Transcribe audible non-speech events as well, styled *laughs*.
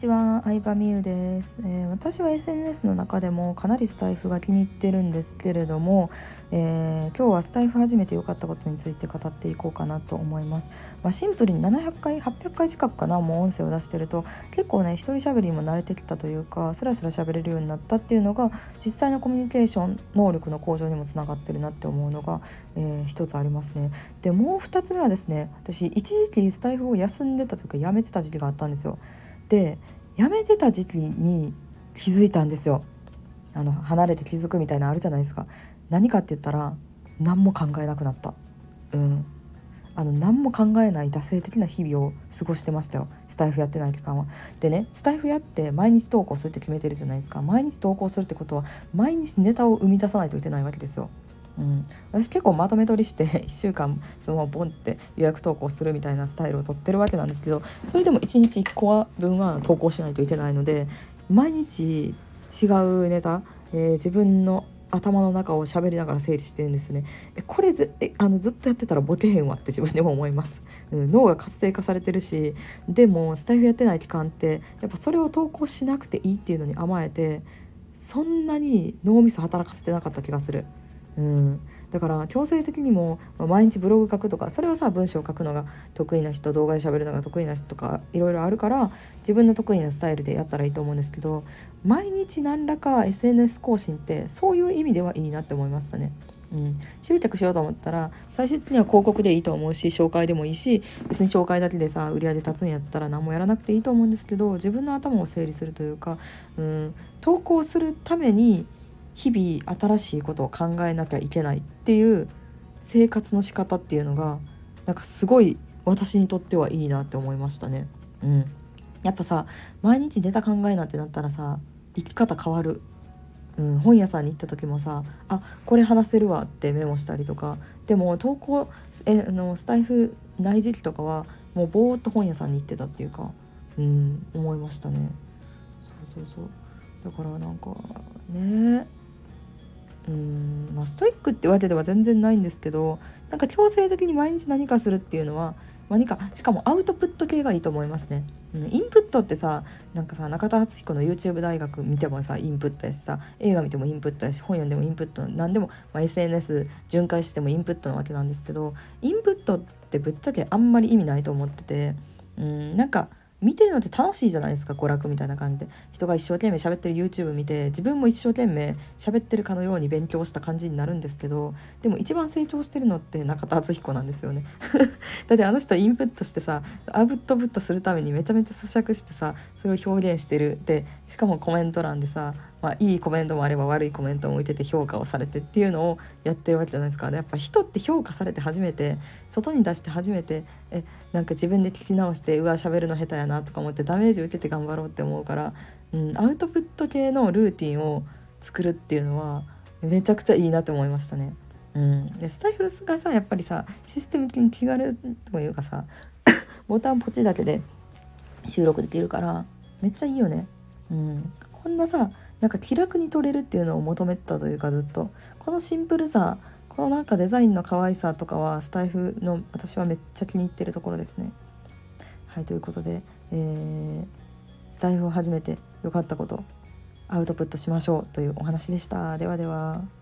ちは、相葉美優です、えー、私は SNS の中でもかなりスタイフが気に入ってるんですけれども、えー、今日はスタイフ始めて良かったことについて語っていこうかなと思います。まあ、シンプルに700回、800回近くかな、もう音声を出してると結構ね、一人喋りにも慣れてきたというか、スラスラ喋れるようになったっていうのが実際のコミュニケーション能力の向上にもつながってるなって思うのが、えー、一つありますね。で、もう2つ目はですね、私一時期スタイフを休んでたというかやめてた時期があったんですよ。で辞めてた時期に気づいたんですよ。あの離れて気づくみたいなのあるじゃないですか。何かって言ったら何も考えなくなった。うん。あの何も考えない惰性的な日々を過ごしてましたよ。スタイフやってない期間は。でねスタイフやって毎日投稿するって決めてるじゃないですか。毎日投稿するってことは毎日ネタを生み出さないといけないわけですよ。うん、私結構まとめ取りして *laughs* 1週間そのままボンって予約投稿するみたいなスタイルをとってるわけなんですけどそれでも1日1個分は投稿しないといけないので毎日違うネタ、えー、自分の頭の中を喋りながら整理してるんですね。えこれずえあのずっとやってたらボケへんわって *laughs* 自分でも思います、うん、脳が活性化されてるしでもスタイフやってない期間ってやっぱそれを投稿しなくていいっていうのに甘えてそんなに脳みそ働かせてなかった気がする。うん、だから強制的にも毎日ブログ書くとかそれをさ文章を書くのが得意な人動画で喋るのが得意な人とかいろいろあるから自分の得意なスタイルでやったらいいと思うんですけど毎日何らか SNS 更新ってそういう意味ではいいなって思いましたね。うん、執着しようと思ったら最終的には広告でいいと思うし紹介でもいいし別に紹介だけでさ売り上げ立つんやったら何もやらなくていいと思うんですけど自分の頭を整理するというか、うん、投稿するために日々新しいことを考えなきゃいけないっていう生活の仕方っていうのがなんかすごい私にとってはいいなって思いましたね。うん、やっぱさ毎日ネタ考えなってなったらさ生き方変わる、うん、本屋さんに行った時もさあこれ話せるわってメモしたりとか。でも投稿えあのスタイフない時期とかはもうぼーっと本屋さんに行ってたっていうか、うん、思いましたね。そうそうそう。だからなんかねストイックってわけでは全然ないんですけどなんか強制的に毎日何かするっていうのは何かしかもアウトプット系がいいと思いますね。うん、インプットってさなんかさ中田敦彦の YouTube 大学見てもさインプットやしさ映画見てもインプットやし本読んでもインプット何でも、まあ、SNS 巡回してもインプットなわけなんですけどインプットってぶっちゃけあんまり意味ないと思っててうんなんか見てるのって楽しいじゃないですか娯楽みたいな感じで。人が一生懸命喋ってる YouTube 見て自分も一生懸命喋ってるかのように勉強した感じになるんですけどでも一番成長してるのって中田敦彦なんですよね。*laughs* だってあの人インプットしてさアウトプットするためにめちゃめちゃ咀嚼してさそれを表現してる。でしかもコメント欄でさまあ、いいコメントもあれば悪いコメントも置いてて評価をされてっていうのをやってるわけじゃないですか、やっぱ人って評価されて初めて外に出して初めてえなんか自分で聞き直してうわ喋るの下手やなとか思ってダメージ受けて頑張ろうって思うから、うん、アウトプット系のルーティンを作るっていうのはめちゃくちゃいいなって思いましたね。うん、でスタイフがさやっぱりさシステム的に気軽というかさ *coughs* ボタンポチだけで収録できるからめっちゃいいよね。うん、こんなさなんか気楽に撮れるっていうのを求めてたというかずっとこのシンプルさこのなんかデザインの可愛さとかはスタイフの私はめっちゃ気に入ってるところですね。はいということで、えー、スタイフを始めて良かったことアウトプットしましょうというお話でした。ではでは。